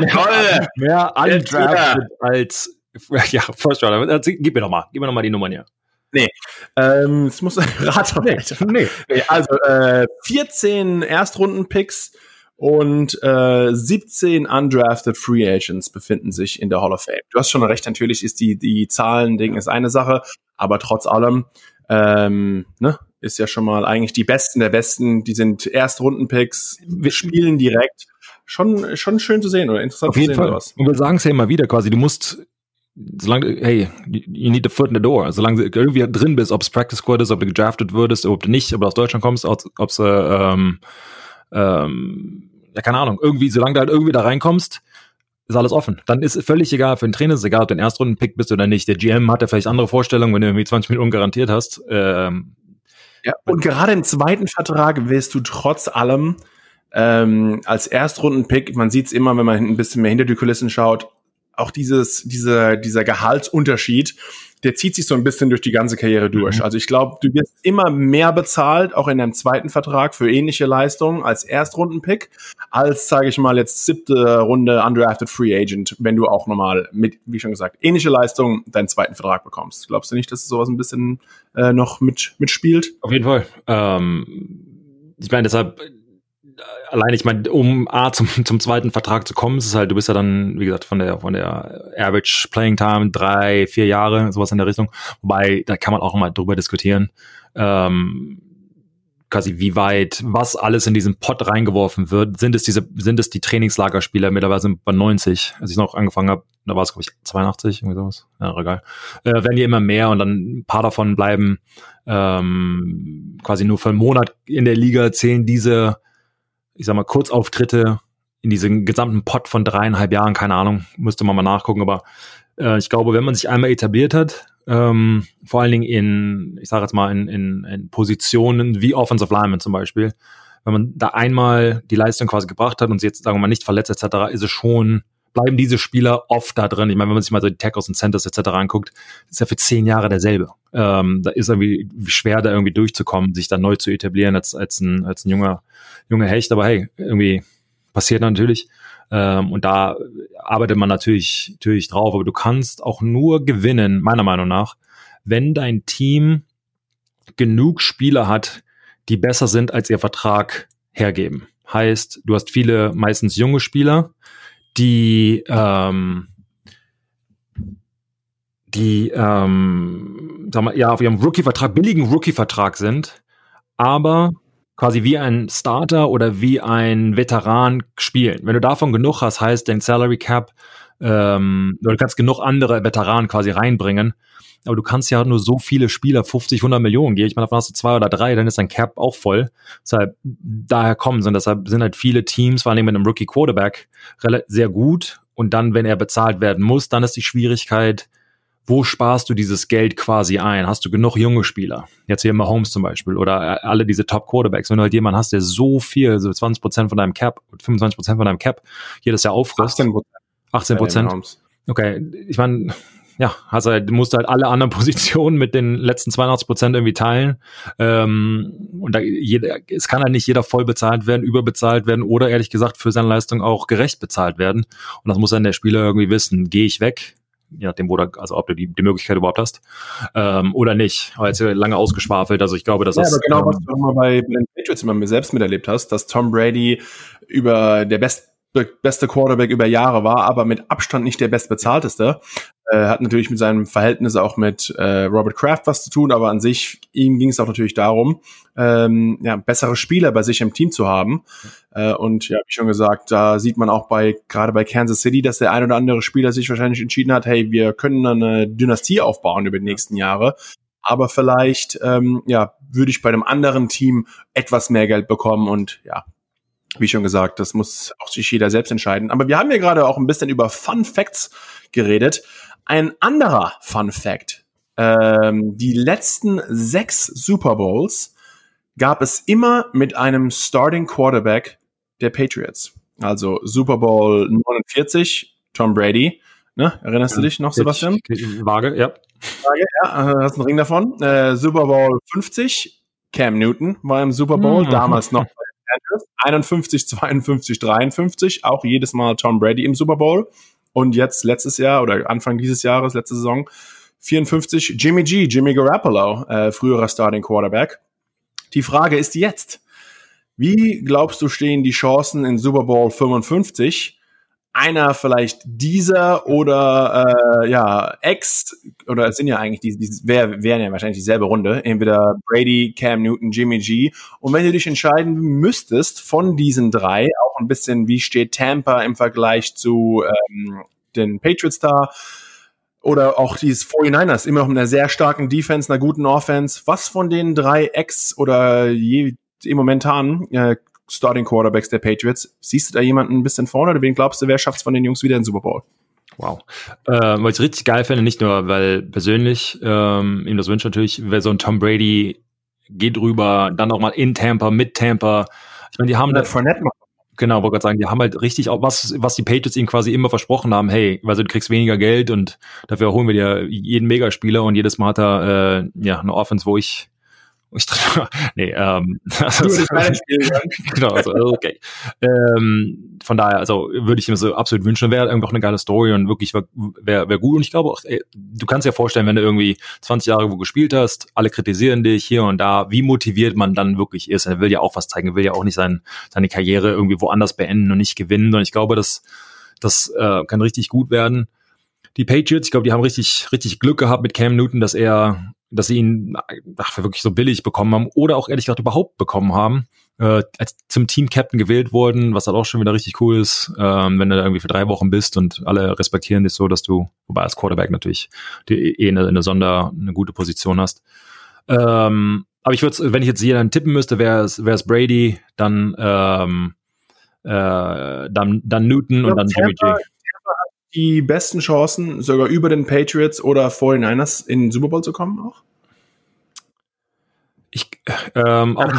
mehr, mehr undrafted als ja, First Rounder. Gib mir doch mal, gib mir doch mal die Nummern hier. Nee, ähm, es muss Rat nee, nee. nee. Also äh, 14 Erstrunden-Picks und äh, 17 undrafted Free Agents befinden sich in der Hall of Fame. Du hast schon recht, natürlich ist die die Zahlen-Ding ist eine Sache, aber trotz allem ähm, ne, ist ja schon mal eigentlich die Besten der Besten. Die sind Erstrundenpicks, wir spielen direkt. Schon, schon schön zu sehen oder interessant Auf jeden zu sehen. Fall. Sowas. Und wir sagen es ja immer wieder quasi, du musst solange, hey, you need a foot in the door. Solange du irgendwie drin bist, ob es Practice Squad ist, ob du gedraftet würdest, ob du nicht, ob du aus Deutschland kommst, ob es, äh, ähm, ähm, ja, keine Ahnung, irgendwie, solange du halt irgendwie da reinkommst, ist alles offen. Dann ist völlig egal, für den Trainer ist egal, ob du ein Erstrunden-Pick bist oder nicht. Der GM hat ja vielleicht andere Vorstellungen, wenn du irgendwie 20 Minuten garantiert hast. Ähm, ja, und gerade im zweiten Vertrag wirst du trotz allem ähm, als Erstrunden-Pick, man sieht es immer, wenn man ein bisschen mehr hinter die Kulissen schaut, auch dieses, dieser, dieser Gehaltsunterschied der zieht sich so ein bisschen durch die ganze Karriere durch. Mhm. Also ich glaube, du wirst immer mehr bezahlt, auch in deinem zweiten Vertrag für ähnliche Leistungen als Erstrundenpick, als, sage ich mal, jetzt siebte Runde undrafted Free Agent, wenn du auch nochmal mit, wie schon gesagt, ähnliche Leistungen deinen zweiten Vertrag bekommst. Glaubst du nicht, dass sowas ein bisschen äh, noch mit, mitspielt? Auf jeden Fall. Ähm, ich meine, deshalb allein, ich meine, um A zum, zum zweiten Vertrag zu kommen, ist es halt, du bist ja dann, wie gesagt, von der von der Average Playing Time drei, vier Jahre, sowas in der Richtung. Wobei, da kann man auch mal drüber diskutieren. Ähm, quasi wie weit, was alles in diesen Pot reingeworfen wird. Sind es diese, sind es die Trainingslagerspieler mittlerweile sind bei 90, als ich noch angefangen habe, da war es, glaube ich, 82, irgendwie sowas. Ja, egal. Äh, werden die immer mehr und dann ein paar davon bleiben ähm, quasi nur für einen Monat in der Liga, zählen diese ich sag mal, Kurzauftritte in diesem gesamten Pot von dreieinhalb Jahren, keine Ahnung, müsste man mal nachgucken, aber äh, ich glaube, wenn man sich einmal etabliert hat, ähm, vor allen Dingen in, ich sage jetzt mal, in, in, in Positionen wie Offensive Lineman zum Beispiel, wenn man da einmal die Leistung quasi gebracht hat und sie jetzt, sagen wir mal, nicht verletzt etc., ist es schon bleiben diese Spieler oft da drin. Ich meine, wenn man sich mal so die Tackles und Centers etc. anguckt, ist ja für zehn Jahre derselbe. Ähm, da ist irgendwie schwer, da irgendwie durchzukommen, sich da neu zu etablieren als, als, ein, als ein junger, junger Hecht. Aber hey, irgendwie passiert natürlich. Ähm, und da arbeitet man natürlich, natürlich drauf, aber du kannst auch nur gewinnen, meiner Meinung nach, wenn dein Team genug Spieler hat, die besser sind, als ihr Vertrag hergeben. Heißt, du hast viele, meistens junge Spieler, die, ähm, die, ähm, sag mal, ja, auf ihrem Rookie-Vertrag, billigen Rookie-Vertrag sind, aber quasi wie ein Starter oder wie ein Veteran spielen. Wenn du davon genug hast, heißt dein Salary Cap, ähm, du kannst genug andere Veteranen quasi reinbringen, aber du kannst ja nur so viele Spieler, 50, 100 Millionen, gehe ich mal davon aus, zwei oder drei, dann ist dein Cap auch voll. Deshalb, daher kommen sie und deshalb sind halt viele Teams, vor allem mit einem Rookie Quarterback, sehr gut und dann, wenn er bezahlt werden muss, dann ist die Schwierigkeit, wo sparst du dieses Geld quasi ein? Hast du genug junge Spieler? Jetzt hier Mahomes zum Beispiel oder alle diese Top Quarterbacks. Wenn du halt jemanden hast, der so viel, so 20 Prozent von deinem Cap, 25 Prozent von deinem Cap jedes Jahr auffrisst. 18 Prozent. 18 Prozent. Okay, ich meine, ja, hast halt, musst halt alle anderen Positionen mit den letzten 82 Prozent irgendwie teilen. Ähm, und da jeder, es kann halt nicht jeder voll bezahlt werden, überbezahlt werden oder ehrlich gesagt für seine Leistung auch gerecht bezahlt werden. Und das muss dann der Spieler irgendwie wissen. Gehe ich weg? je nachdem, wo du, also ob du die, die Möglichkeit überhaupt hast, ähm, oder nicht. Aber jetzt lange ausgeschwafelt, also ich glaube, dass ja, das. Aber genau, ähm, was du mal bei den Patriots immer selbst miterlebt hast, dass Tom Brady über der best, beste Quarterback über Jahre war, aber mit Abstand nicht der bestbezahlteste. Äh, hat natürlich mit seinem Verhältnis auch mit äh, Robert Kraft was zu tun, aber an sich, ihm ging es auch natürlich darum, ähm, ja, bessere Spieler bei sich im Team zu haben. Äh, und ja, wie schon gesagt, da sieht man auch bei, gerade bei Kansas City, dass der ein oder andere Spieler sich wahrscheinlich entschieden hat, hey, wir können eine Dynastie aufbauen über die nächsten Jahre. Aber vielleicht, ähm, ja, würde ich bei einem anderen Team etwas mehr Geld bekommen und ja, wie schon gesagt, das muss auch sich jeder selbst entscheiden. Aber wir haben ja gerade auch ein bisschen über Fun Facts geredet. Ein anderer Fun Fact. Ähm, die letzten sechs Super Bowls gab es immer mit einem Starting Quarterback der Patriots. Also Super Bowl 49, Tom Brady. Ne? Erinnerst du dich noch, Sebastian? Waage, ja. Waage, ja, äh, hast einen Ring davon. Äh, Super Bowl 50, Cam Newton war im Super Bowl, mhm. damals noch bei den 51, 52, 53, auch jedes Mal Tom Brady im Super Bowl. Und jetzt letztes Jahr oder Anfang dieses Jahres, letzte Saison, 54 Jimmy G, Jimmy Garoppolo, äh, früherer Starting Quarterback. Die Frage ist jetzt, wie glaubst du stehen die Chancen in Super Bowl 55? Einer vielleicht dieser oder äh, ja Ex oder es sind ja eigentlich die, die wär, wären ja wahrscheinlich dieselbe Runde. Entweder Brady, Cam Newton, Jimmy G. Und wenn du dich entscheiden müsstest von diesen drei auch ein bisschen wie steht Tampa im Vergleich zu ähm, den Patriots da? Oder auch dieses 49ers, immer noch mit einer sehr starken Defense, einer guten Offense. Was von den drei Ex- oder je, momentan äh, Starting Quarterbacks der Patriots, siehst du da jemanden ein bisschen vorne oder wen glaubst du, wer schafft es von den Jungs wieder in den Super Bowl? Wow. Äh, weil ich richtig geil finde, nicht nur, weil persönlich ähm, ihm das wünscht natürlich, wer so ein Tom Brady geht rüber, dann noch mal in Tampa, mit Tampa. Ich meine, die haben da Fournette Genau, wollte gerade sagen, die haben halt richtig auch was, was die Patriots ihnen quasi immer versprochen haben, hey, also du kriegst weniger Geld und dafür holen wir dir jeden Megaspieler und jedes Mal hat er äh, ja eine Offense, wo ich ich, nee, ähm, also, genau, also, also, okay. ähm, von daher, also würde ich mir so absolut wünschen, wäre irgendwie auch eine geile Story und wirklich wäre wär, wär gut. Und ich glaube auch, ey, du kannst dir vorstellen, wenn du irgendwie 20 Jahre wo gespielt hast, alle kritisieren dich hier und da, wie motiviert man dann wirklich ist. Er will ja auch was zeigen, will ja auch nicht sein, seine Karriere irgendwie woanders beenden und nicht gewinnen. Und ich glaube, das, das äh, kann richtig gut werden die Patriots, ich glaube, die haben richtig, richtig Glück gehabt mit Cam Newton, dass er dass sie ihn ach, wirklich so billig bekommen haben oder auch ehrlich gesagt überhaupt bekommen haben. Äh, als zum Team-Captain gewählt wurden, was halt auch schon wieder richtig cool ist, ähm, wenn du da irgendwie für drei Wochen bist und alle respektieren dich so, dass du, wobei als Quarterback natürlich die, eh eine, eine Sonder, eine gute Position hast. Ähm, aber ich würde, wenn ich jetzt jemanden tippen müsste, wäre es wäre es Brady, dann ähm, äh, dann, dann Newton und dann Jimmy G die besten Chancen, sogar über den Patriots oder 49ers in den Super Bowl zu kommen auch? Ich, ähm, auf,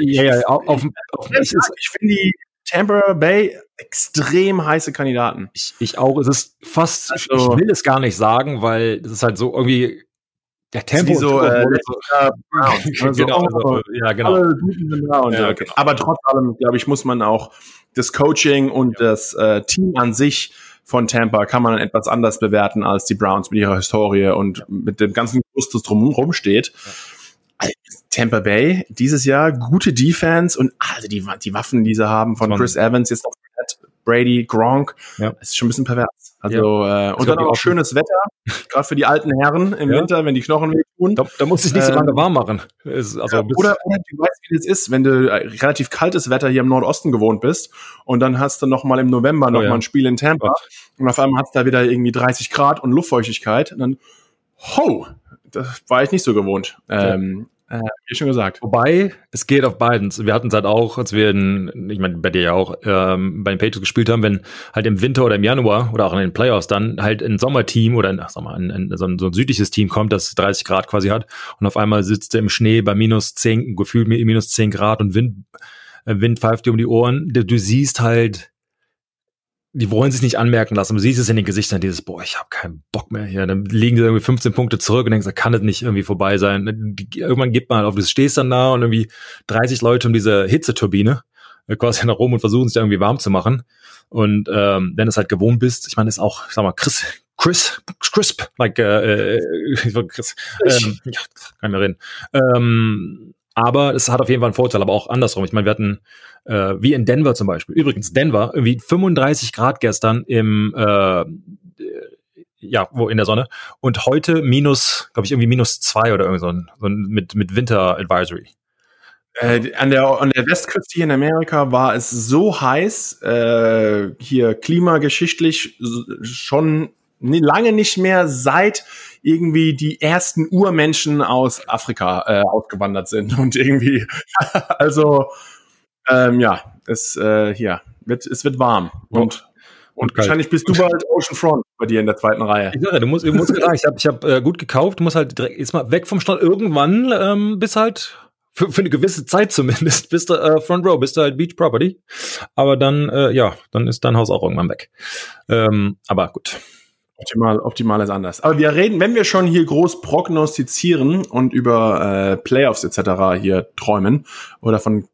ja, ja, auf, auf, auf ich, ich finde die Tampa Bay extrem heiße Kandidaten. Ich, ich auch. Es ist fast, also, ich will es gar nicht sagen, weil es ist halt so irgendwie der Tempo so, äh, so also genau, also, ja, genau. Ja, okay. Aber trotz allem, glaube ich, muss man auch das Coaching und das äh, Team an sich von Tampa kann man etwas anders bewerten als die Browns mit ihrer Historie und mit dem ganzen Gerüst, das drumherum steht. Also, Tampa Bay dieses Jahr gute Defense und also die, die Waffen, die sie haben von, Chris Evans jetzt noch Brady, Gronk, ja. ist schon ein bisschen pervers. Also ja. äh, und dann auch schönes Wetter, gerade für die alten Herren im ja. Winter, wenn die Knochen wehtun. Da, da muss ich nicht so lange ähm, warm machen. also oder, oder du weißt, wie das ist, wenn du äh, relativ kaltes Wetter hier im Nordosten gewohnt bist und dann hast du noch mal im November noch oh, mal ein Spiel in Tampa und auf einmal hat es da wieder irgendwie 30 Grad und Luftfeuchtigkeit und dann, ho, das war ich nicht so gewohnt. Ähm, äh, wie schon gesagt. Wobei, es geht auf beiden. Wir hatten es halt auch, als wir in, ich meine, bei dir ja auch, ähm, bei den Patriots gespielt haben, wenn halt im Winter oder im Januar oder auch in den Playoffs dann halt ein Sommerteam oder ein, sag mal, ein, ein, so, ein, so ein südliches Team kommt, das 30 Grad quasi hat und auf einmal sitzt er im Schnee bei minus 10, gefühlt minus 10 Grad und Wind, äh, Wind pfeift dir um die Ohren. Du siehst halt, die wollen sich nicht anmerken lassen. Du siehst es in den Gesichtern, dieses, boah, ich habe keinen Bock mehr hier. Dann liegen die irgendwie 15 Punkte zurück und denkst, da kann das nicht irgendwie vorbei sein. Irgendwann gibt man halt auf, du stehst dann da und irgendwie 30 Leute um diese Hitzeturbine äh, quasi nach oben und versuchen sich da irgendwie warm zu machen. Und ähm, wenn du es halt gewohnt bist, ich meine, ist auch, sag mal, Chris, Chris, crisp, like, äh, äh Chris, ähm, ja, kann mehr reden. Ähm, aber es hat auf jeden Fall einen Vorteil, aber auch andersrum. Ich meine, wir hatten äh, wie in Denver zum Beispiel. Übrigens, Denver, irgendwie 35 Grad gestern im äh, ja, wo in der Sonne. Und heute minus, glaube ich, irgendwie minus zwei oder irgend so, ein, so ein, mit, mit Winter Advisory. Äh, an, der, an der Westküste hier in Amerika war es so heiß, äh, hier klimageschichtlich schon lange nicht mehr seit irgendwie die ersten Urmenschen aus Afrika äh, ausgewandert sind und irgendwie, also ähm, ja, es äh, hier wird, es wird warm und und, und wahrscheinlich bist du bald Oceanfront bei dir in der zweiten Reihe. Ich sage, du musst, du musst ich habe ich hab, äh, gut gekauft, du musst halt direkt, jetzt mal weg vom Strand irgendwann ähm, bis halt für, für eine gewisse Zeit zumindest bist du äh, Front Row, bist du halt Beach Property. Aber dann, äh, ja, dann ist dein Haus auch irgendwann weg. Ähm, aber gut. Optimal, optimal ist anders. Aber wir reden, wenn wir schon hier groß prognostizieren und über äh, Playoffs etc. hier träumen oder von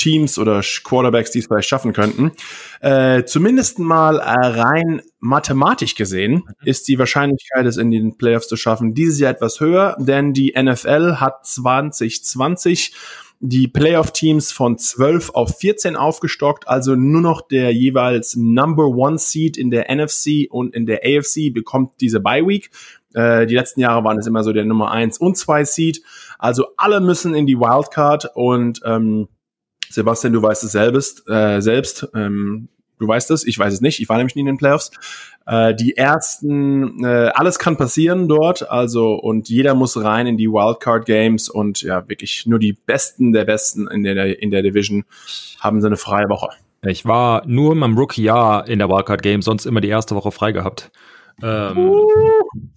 Teams oder Quarterbacks, die es vielleicht schaffen könnten. Äh, zumindest mal äh, rein mathematisch gesehen mhm. ist die Wahrscheinlichkeit, es in den Playoffs zu schaffen, dieses Jahr etwas höher, denn die NFL hat 2020 die Playoff-Teams von 12 auf 14 aufgestockt, also nur noch der jeweils Number One Seed in der NFC und in der AFC bekommt diese Bye Week. Äh, die letzten Jahre waren es immer so der Nummer 1 und 2 Seed. Also alle müssen in die Wildcard und ähm, Sebastian, du weißt es selbst, äh, selbst ähm, du weißt es, ich weiß es nicht, ich war nämlich nie in den Playoffs. Äh, die ersten, äh, alles kann passieren dort, also und jeder muss rein in die Wildcard Games und ja, wirklich nur die Besten der Besten in der, in der Division haben so eine freie Woche. Ich war nur in meinem Rookie-Jahr in der Wildcard Game, sonst immer die erste Woche frei gehabt. Ähm, uh,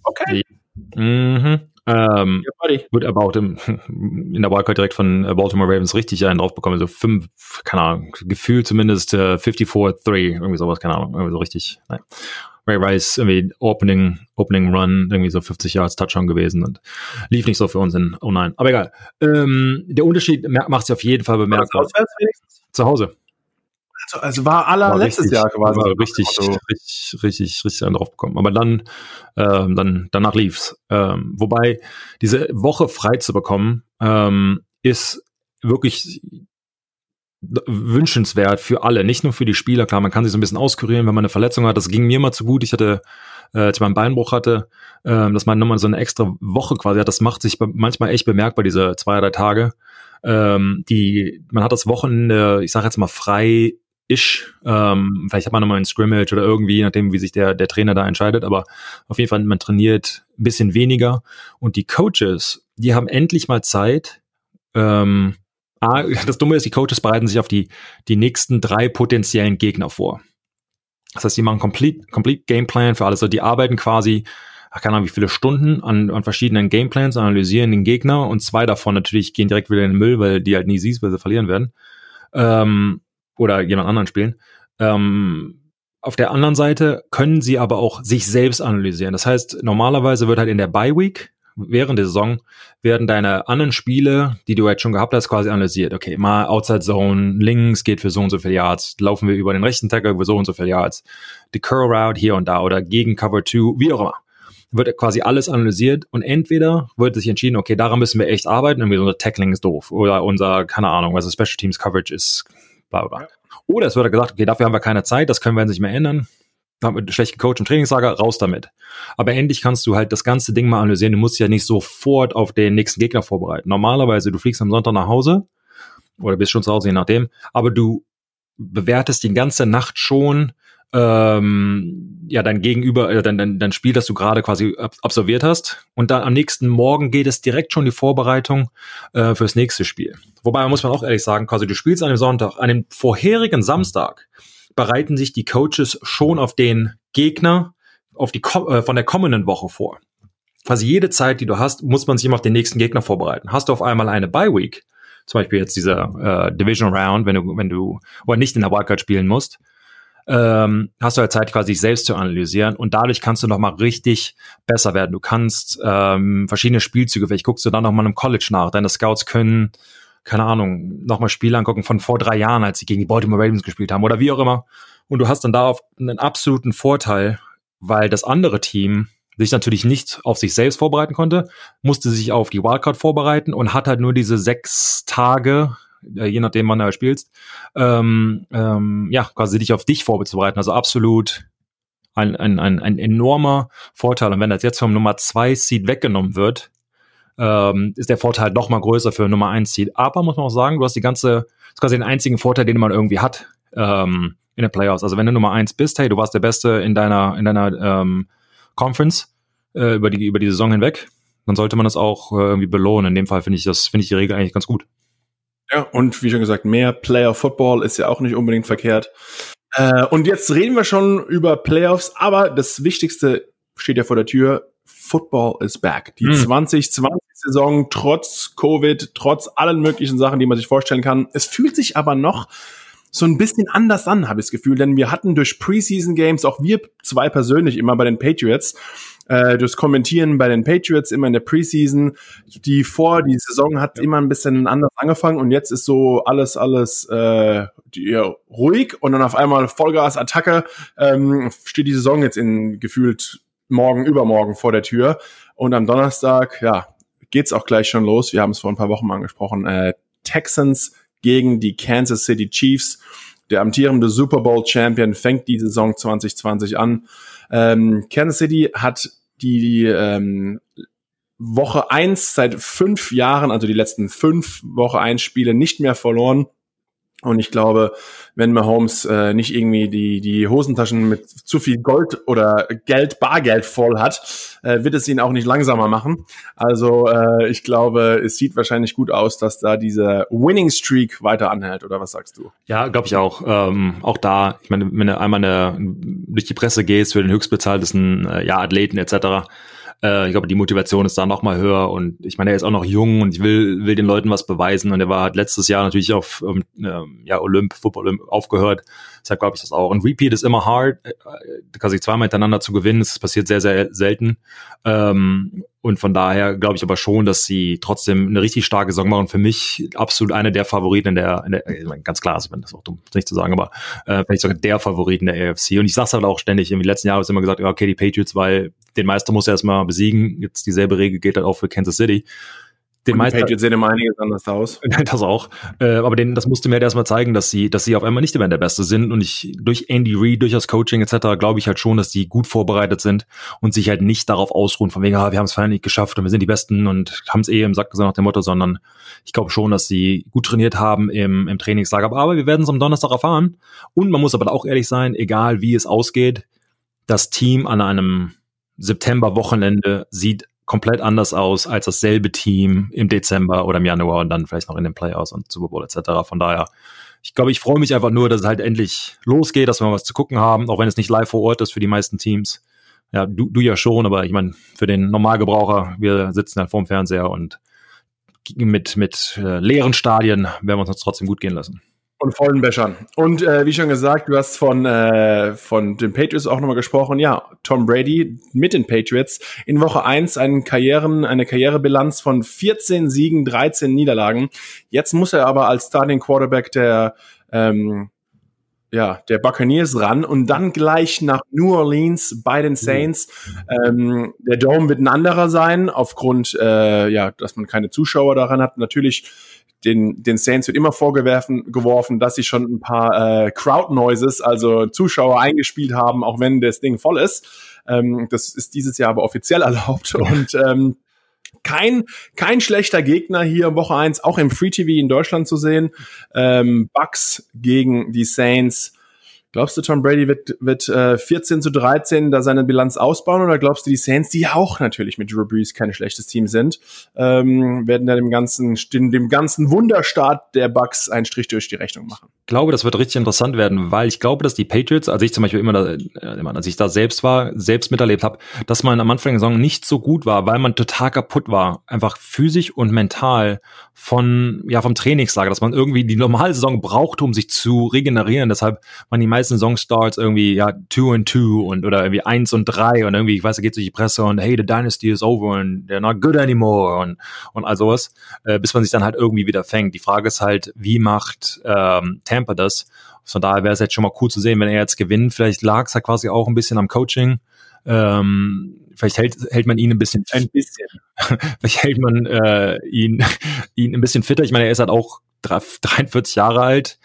okay. Die, mhm. Ähm, ja, gut, aber auch im, in der Wildcard direkt von äh, Baltimore Ravens richtig einen drauf bekommen. So fünf, keine Ahnung, Gefühl zumindest äh, 54-3, irgendwie sowas, keine Ahnung, irgendwie so richtig. Nein. Ray Rice irgendwie Opening, Opening Run, irgendwie so 50 Yards Touchdown gewesen und lief nicht so für uns in, oh nein. Aber egal. Ähm, der Unterschied macht sich auf jeden Fall bemerkbar. Zu Hause. Also, also war aller war letztes richtig, Jahr quasi. War richtig, also. richtig, richtig, richtig drauf bekommen. Aber dann, ähm, dann, danach lief's. Ähm, wobei diese Woche frei zu bekommen, ähm, ist wirklich wünschenswert für alle, nicht nur für die Spieler. Klar, man kann sich so ein bisschen auskurieren, wenn man eine Verletzung hat. Das ging mir mal zu gut. Ich hatte, äh, als ich meinen Beinbruch hatte, äh, dass man nochmal so eine extra Woche quasi hat. Das macht sich manchmal echt bemerkbar, diese zwei, drei Tage. Ähm, die, man hat das Wochenende, ich sage jetzt mal frei ish. Ähm, vielleicht hat man nochmal ein Scrimmage oder irgendwie, je nachdem, wie sich der, der Trainer da entscheidet, aber auf jeden Fall, man trainiert ein bisschen weniger. Und die Coaches, die haben endlich mal Zeit. Ähm, ah, das Dumme ist, die Coaches bereiten sich auf die, die nächsten drei potenziellen Gegner vor. Das heißt, die machen complete, complete Gameplan für alles. Also die arbeiten quasi, ach, keine Ahnung, wie viele Stunden an, an verschiedenen Gameplans, analysieren den Gegner und zwei davon natürlich gehen direkt wieder in den Müll, weil die halt nie siehst, weil sie verlieren werden. Ähm, oder jemand anderen spielen. Ähm, auf der anderen Seite können sie aber auch sich selbst analysieren. Das heißt, normalerweise wird halt in der Bye Week während der Saison werden deine anderen Spiele, die du jetzt schon gehabt hast, quasi analysiert. Okay, mal Outside Zone, links geht für so und so viele Yards, laufen wir über den rechten Tackle über so und so viele Yards, die Curl Route hier und da oder gegen Cover 2, wie auch immer. Wird quasi alles analysiert und entweder wird sich entschieden, okay, daran müssen wir echt arbeiten, irgendwie unser Tackling ist doof oder unser, keine Ahnung, also Special Teams Coverage ist, bla bla. Oder es wird gesagt, okay, dafür haben wir keine Zeit, das können wir nicht mehr ändern mit schlechten Coach und Trainingslager, raus damit. Aber endlich kannst du halt das ganze Ding mal analysieren. Du musst dich ja nicht sofort auf den nächsten Gegner vorbereiten. Normalerweise, du fliegst am Sonntag nach Hause oder bist schon zu Hause, je nachdem, aber du bewertest die ganze Nacht schon ähm, ja dein Gegenüber, äh, dein, dein, dein Spiel, das du gerade quasi absolviert hast. Und dann am nächsten Morgen geht es direkt schon die Vorbereitung äh, fürs nächste Spiel. Wobei muss man auch ehrlich sagen, quasi du spielst an dem Sonntag, an dem vorherigen Samstag bereiten sich die Coaches schon auf den Gegner auf die äh, von der kommenden Woche vor. Also jede Zeit, die du hast, muss man sich immer auf den nächsten Gegner vorbereiten. Hast du auf einmal eine Bye Week, zum Beispiel jetzt dieser äh, Division Round, wenn du wenn du oder nicht in der Wildcard spielen musst, ähm, hast du halt Zeit, quasi sich selbst zu analysieren und dadurch kannst du nochmal richtig besser werden. Du kannst ähm, verschiedene Spielzüge, vielleicht guckst du dann nochmal im College nach. Deine Scouts können keine Ahnung, nochmal Spiele angucken von vor drei Jahren, als sie gegen die Baltimore Ravens gespielt haben oder wie auch immer. Und du hast dann darauf einen absoluten Vorteil, weil das andere Team sich natürlich nicht auf sich selbst vorbereiten konnte, musste sich auf die Wildcard vorbereiten und hat halt nur diese sechs Tage, je nachdem wann du spielst, ähm, ähm, ja, quasi dich auf dich vorzubereiten. Also absolut ein, ein, ein, ein enormer Vorteil. Und wenn das jetzt vom Nummer zwei Seed weggenommen wird, ähm, ist der Vorteil noch mal größer für Nummer 1 Seed. Aber muss man auch sagen, du hast die ganze, das ist quasi den einzigen Vorteil, den man irgendwie hat ähm, in den Playoffs. Also wenn du Nummer 1 bist, hey, du warst der Beste in deiner, in deiner ähm, Conference äh, über, die, über die Saison hinweg, dann sollte man das auch äh, irgendwie belohnen. In dem Fall finde ich das, finde ich die Regel eigentlich ganz gut. Ja, und wie schon gesagt, mehr Player Football ist ja auch nicht unbedingt verkehrt. Äh, und jetzt reden wir schon über Playoffs, aber das Wichtigste steht ja vor der Tür. Football is back. Die hm. 2020-Saison, trotz Covid, trotz allen möglichen Sachen, die man sich vorstellen kann. Es fühlt sich aber noch so ein bisschen anders an, habe ich das Gefühl, denn wir hatten durch Preseason Games, auch wir zwei persönlich immer bei den Patriots, äh, durchs Kommentieren bei den Patriots immer in der Preseason, die vor die Saison hat immer ein bisschen anders angefangen und jetzt ist so alles, alles äh, ja, ruhig und dann auf einmal Vollgas, Attacke, ähm, steht die Saison jetzt in gefühlt morgen, übermorgen vor der Tür. Und am Donnerstag, ja, geht's auch gleich schon los. Wir haben es vor ein paar Wochen mal angesprochen. Äh, Texans gegen die Kansas City Chiefs. Der amtierende Super Bowl Champion fängt die Saison 2020 an. Ähm, Kansas City hat die ähm, Woche eins seit fünf Jahren, also die letzten fünf Woche eins Spiele nicht mehr verloren. Und ich glaube, wenn Mahomes äh, nicht irgendwie die, die Hosentaschen mit zu viel Gold oder Geld, Bargeld voll hat, äh, wird es ihn auch nicht langsamer machen. Also äh, ich glaube, es sieht wahrscheinlich gut aus, dass da dieser Winning Streak weiter anhält. Oder was sagst du? Ja, glaube ich auch. Ähm, auch da, ich meine, wenn du einmal eine, durch die Presse gehst für den höchstbezahltesten äh, ja, Athleten etc., äh, ich glaube, die Motivation ist da noch mal höher und ich meine, er ist auch noch jung und ich will, will den Leuten was beweisen und er war hat letztes Jahr natürlich auf ähm, ähm ja, Olymp, Football Olymp aufgehört. Deshalb glaube ich das auch. Und Repeat ist immer hard, äh, quasi zweimal hintereinander zu gewinnen. Das passiert sehr, sehr selten. Ähm, und von daher glaube ich aber schon, dass sie trotzdem eine richtig starke Saison machen. Für mich absolut eine der Favoriten in der, in der ganz klar, also das ist auch dumm, nicht zu sagen, aber äh, vielleicht sogar der Favoriten der AFC. Und ich sage halt auch ständig, im letzten Jahr habe ich immer gesagt, okay, die Patriots, weil den Meister muss er erstmal besiegen. Jetzt dieselbe Regel geht halt auch für Kansas City den meisten. Patriots sehen immer einiges anders aus. das auch. Äh, aber den, das musste mir halt erstmal zeigen, dass sie, dass sie auf einmal nicht mehr der Beste sind. Und ich, durch Andy Reid, durch das Coaching etc., glaube ich halt schon, dass die gut vorbereitet sind und sich halt nicht darauf ausruhen, von wegen, ah, wir haben es nicht geschafft und wir sind die Besten und haben es eh im Sack gesagt nach dem Motto, sondern ich glaube schon, dass sie gut trainiert haben im, im Trainingslager. Aber wir werden es am Donnerstag erfahren. Und man muss aber auch ehrlich sein, egal wie es ausgeht, das Team an einem September-Wochenende sieht komplett anders aus als dasselbe Team im Dezember oder im Januar und dann vielleicht noch in den Playoffs und Super Bowl etc. Von daher, ich glaube, ich freue mich einfach nur, dass es halt endlich losgeht, dass wir was zu gucken haben, auch wenn es nicht live vor Ort ist für die meisten Teams. Ja, du, du ja schon, aber ich meine, für den Normalgebraucher, wir sitzen halt vorm Fernseher und mit, mit äh, leeren Stadien werden wir uns trotzdem gut gehen lassen. Von vollen Bechern. Und äh, wie schon gesagt, du hast von, äh, von den Patriots auch nochmal gesprochen. Ja, Tom Brady mit den Patriots in Woche eins einen Karrieren, eine Karrierebilanz von 14 Siegen, 13 Niederlagen. Jetzt muss er aber als Starting Quarterback der ähm, ja, der Buccaneers ran und dann gleich nach New Orleans bei den Saints. Ähm, der Dome wird ein anderer sein, aufgrund, äh, ja, dass man keine Zuschauer daran hat. Natürlich den, den Saints wird immer vorgeworfen, geworfen, dass sie schon ein paar äh, Crowd Noises, also Zuschauer eingespielt haben, auch wenn das Ding voll ist. Ähm, das ist dieses Jahr aber offiziell erlaubt und ähm, kein, kein schlechter Gegner hier Woche eins auch im Free TV in Deutschland zu sehen. Ähm, Bucks gegen die Saints. Glaubst du, Tom Brady wird, wird äh, 14 zu 13 da seine Bilanz ausbauen oder glaubst du, die Saints, die auch natürlich mit Drew Brees kein schlechtes Team sind, ähm, werden da dem ganzen, dem ganzen Wunderstart der Bucks einen Strich durch die Rechnung machen? Ich glaube, das wird richtig interessant werden, weil ich glaube, dass die Patriots, als ich zum Beispiel immer, da, äh, als ich da selbst war, selbst miterlebt habe, dass man am Anfang der Saison nicht so gut war, weil man total kaputt war, einfach physisch und mental von ja vom Trainingslager, dass man irgendwie die normale Saison braucht, um sich zu regenerieren. Deshalb man die meisten meisten Songstarts irgendwie ja two and two und oder irgendwie eins und drei und irgendwie, ich weiß, da geht durch die Presse und hey, the dynasty is over and they're not good anymore und, und all sowas, äh, bis man sich dann halt irgendwie wieder fängt. Die Frage ist halt, wie macht ähm, Tampa das? Von daher wäre es jetzt schon mal cool zu sehen, wenn er jetzt gewinnt. Vielleicht lag es ja quasi auch ein bisschen am Coaching. Ähm, vielleicht hält, hält man ihn ein bisschen, ein bisschen. vielleicht hält man äh, ihn, ihn ein bisschen fitter. Ich meine, er ist halt auch 43 Jahre alt.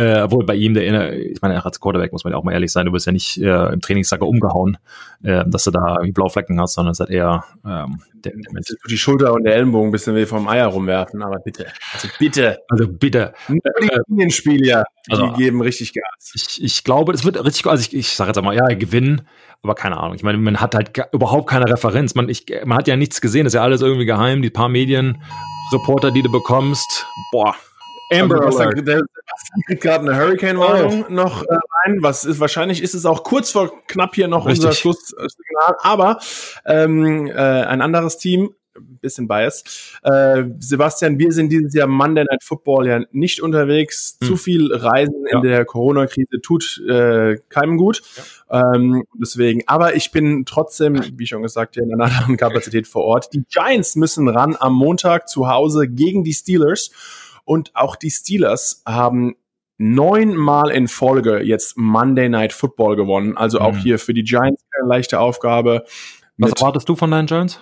Äh, obwohl bei ihm, der, ich meine, als Quarterback muss man ja auch mal ehrlich sein, du wirst ja nicht äh, im Trainingssacker umgehauen, äh, dass du da irgendwie Blauflecken hast, sondern es hat eher ähm, der, der Mensch. Die Schulter und der Ellenbogen ein bisschen wie vom Eier rumwerfen, aber bitte. Also bitte. Also bitte. Die äh, Spieler, also, die geben richtig Gas. Ich, ich glaube, das wird richtig, also ich, ich sage jetzt einmal, ja, gewinnen, aber keine Ahnung. Ich meine, man hat halt überhaupt keine Referenz. Man, ich, man hat ja nichts gesehen, das ist ja alles irgendwie geheim. Die paar Medienreporter, die du bekommst, boah, Amber also, Alert. Der, kriegt gerade eine Hurricane-Warnung oh. noch äh, rein. Was ist wahrscheinlich ist es auch kurz vor knapp hier noch Richtig. unser Schlusssignal. Aber ähm, äh, ein anderes Team, bisschen bias. Äh, Sebastian, wir sind dieses Jahr Monday Night Football ja nicht unterwegs. Hm. Zu viel Reisen ja. in der Corona-Krise tut äh, keinem gut. Ja. Ähm, deswegen, aber ich bin trotzdem, wie schon gesagt, hier in einer anderen Kapazität vor Ort. Die Giants müssen ran am Montag zu Hause gegen die Steelers. Und auch die Steelers haben neunmal in Folge jetzt Monday Night Football gewonnen. Also auch mhm. hier für die Giants eine leichte Aufgabe. Was erwartest du von deinen Giants?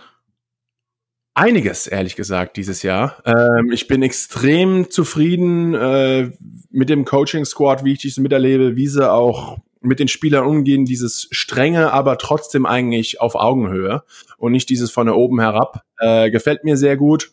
Einiges, ehrlich gesagt, dieses Jahr. Ähm, ich bin extrem zufrieden äh, mit dem Coaching-Squad, wie ich dies miterlebe, wie sie auch mit den Spielern umgehen, dieses strenge, aber trotzdem eigentlich auf Augenhöhe und nicht dieses von oben herab. Äh, gefällt mir sehr gut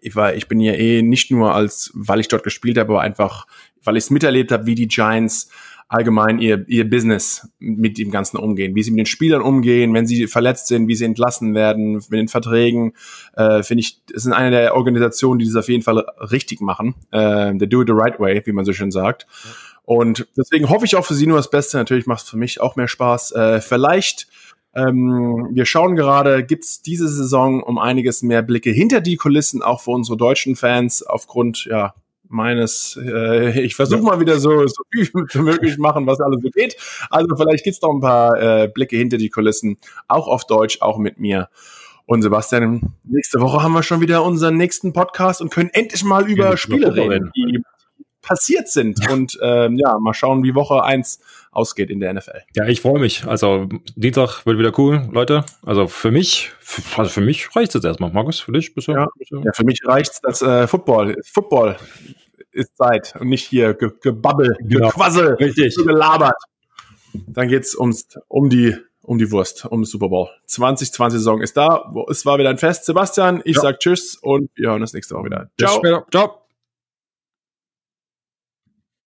ich war, ich bin ja eh nicht nur als, weil ich dort gespielt habe, aber einfach, weil ich es miterlebt habe, wie die Giants allgemein ihr, ihr Business mit dem Ganzen umgehen, wie sie mit den Spielern umgehen, wenn sie verletzt sind, wie sie entlassen werden, mit den Verträgen, äh, finde ich, es sind eine der Organisationen, die das auf jeden Fall richtig machen. Äh, they do it the right way, wie man so schön sagt. Und deswegen hoffe ich auch für sie nur das Beste. Natürlich macht es für mich auch mehr Spaß. Äh, vielleicht ähm, wir schauen gerade, gibt's diese Saison um einiges mehr Blicke hinter die Kulissen, auch für unsere deutschen Fans, aufgrund ja, meines, äh, ich versuche mal wieder so, so viel wie möglich machen, was alles so geht. Also vielleicht gibt's noch ein paar äh, Blicke hinter die Kulissen, auch auf Deutsch, auch mit mir. Und Sebastian, nächste Woche haben wir schon wieder unseren nächsten Podcast und können endlich mal über ja, Spiele reden, die passiert sind. Und ähm, ja, mal schauen, wie Woche eins ausgeht in der NFL. Ja, ich freue mich. Also Dienstag wird wieder cool, Leute. Also für mich, also für mich reicht es erstmal. Markus, für dich? Bist du, ja. Bist du? ja, für mich reicht das äh, Football. Football ist Zeit und nicht hier ge gebabbel, genau. gequassel, Richtig. gelabert. Dann geht's ums, um die um die Wurst, um Super Bowl. 2020 Saison ist da. Es war wieder ein Fest. Sebastian, ich ja. sag Tschüss und wir hören uns nächste Woche wieder. Ciao. Ciao.